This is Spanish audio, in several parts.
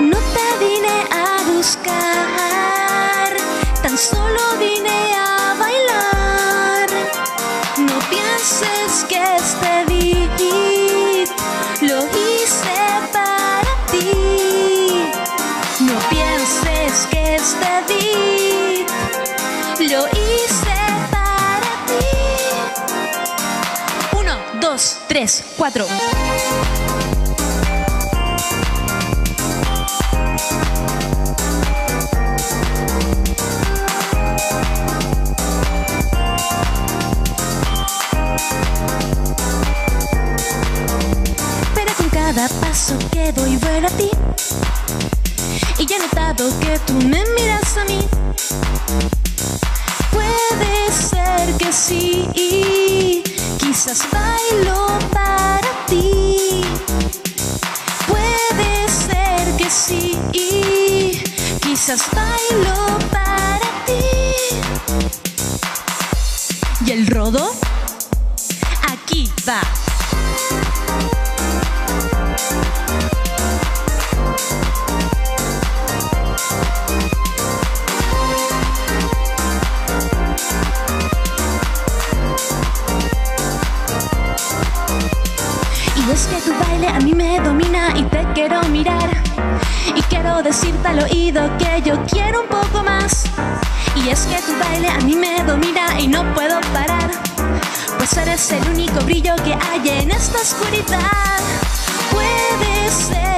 No te vine a buscar, tan solo vine a bailar. No pienses que este beat lo hice para ti. No pienses que este beat lo hice para ti. Uno, dos, tres, cuatro. Paso que doy vuelo a ti. Y ya he notado que tú me miras a mí. Puede ser que sí, quizás bailo para ti. Puede ser que sí, quizás bailo para ti. ¿Y el rodo? Aquí va. Es que tu baile a mí me domina y te quiero mirar. Y quiero decirte al oído que yo quiero un poco más. Y es que tu baile a mí me domina y no puedo parar. Pues eres el único brillo que hay en esta oscuridad. Puede ser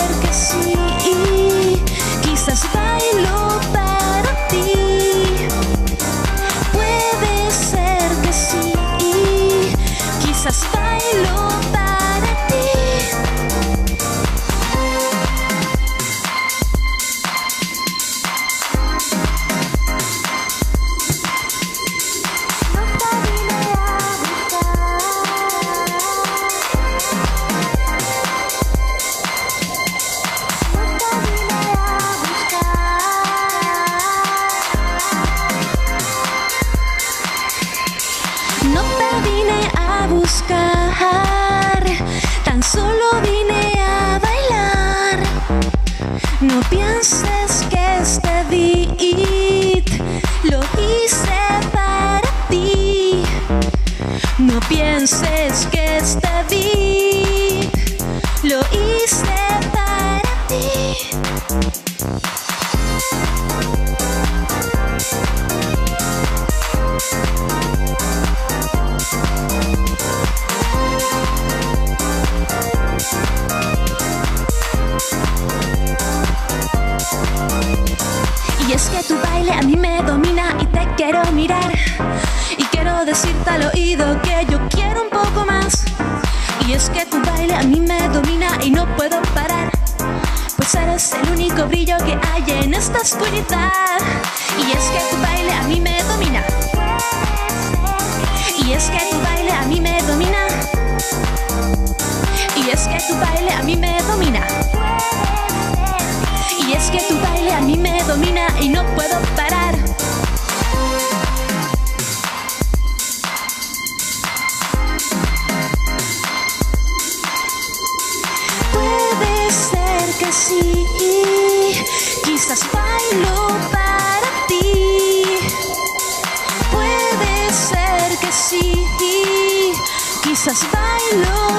pienses que este beat lo hice para ti. No pienses que este beat lo hice a mí me domina y te quiero mirar. Y quiero decirte al oído que yo quiero un poco más. Y es que tu baile a mí me domina y no puedo parar. Pues eres el único brillo que hay en esta oscuridad. Y es que tu baile a mí me domina. Y es que tu baile a mí me domina. Y es que tu baile a mí me domina. Domina y no puedo parar. Puede ser que sí, quizás bailo para ti. Puede ser que sí, quizás bailo